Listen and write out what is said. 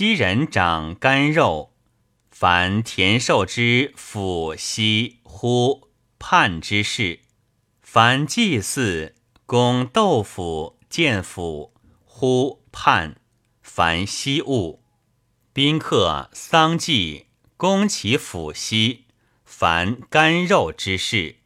昔人长干肉，凡田寿之府兮乎判之事，凡祭祀供豆腐、见府乎判，凡西物，宾客丧祭供其府兮，凡干肉之事。